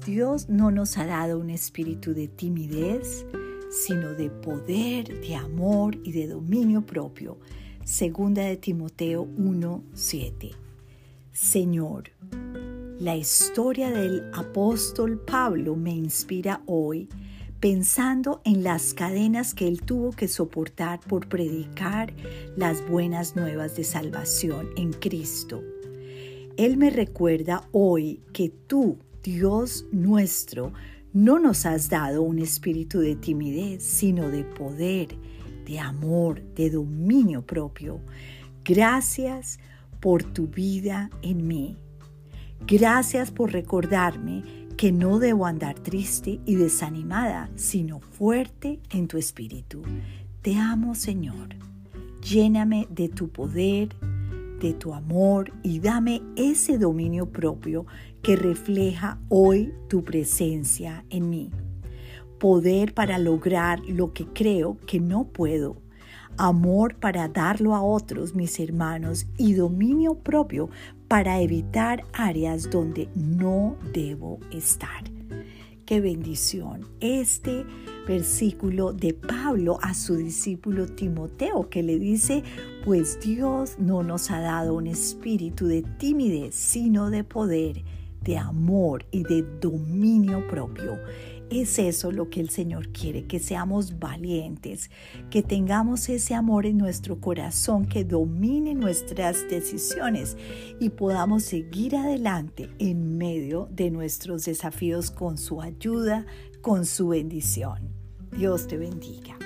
Dios no nos ha dado un espíritu de timidez, sino de poder, de amor y de dominio propio. Segunda de Timoteo 1:7. Señor, la historia del apóstol Pablo me inspira hoy pensando en las cadenas que él tuvo que soportar por predicar las buenas nuevas de salvación en Cristo. Él me recuerda hoy que tú, Dios nuestro, no nos has dado un espíritu de timidez, sino de poder, de amor, de dominio propio. Gracias por tu vida en mí. Gracias por recordarme que no debo andar triste y desanimada, sino fuerte en tu espíritu. Te amo, Señor. Lléname de tu poder, de tu amor y dame ese dominio propio que refleja hoy tu presencia en mí. Poder para lograr lo que creo que no puedo. Amor para darlo a otros, mis hermanos, y dominio propio para evitar áreas donde no debo estar. Qué bendición. Este versículo de Pablo a su discípulo Timoteo que le dice, pues Dios no nos ha dado un espíritu de timidez, sino de poder, de amor y de dominio propio. Es eso lo que el Señor quiere, que seamos valientes, que tengamos ese amor en nuestro corazón, que domine nuestras decisiones y podamos seguir adelante en medio de nuestros desafíos con su ayuda, con su bendición. Dios te bendiga.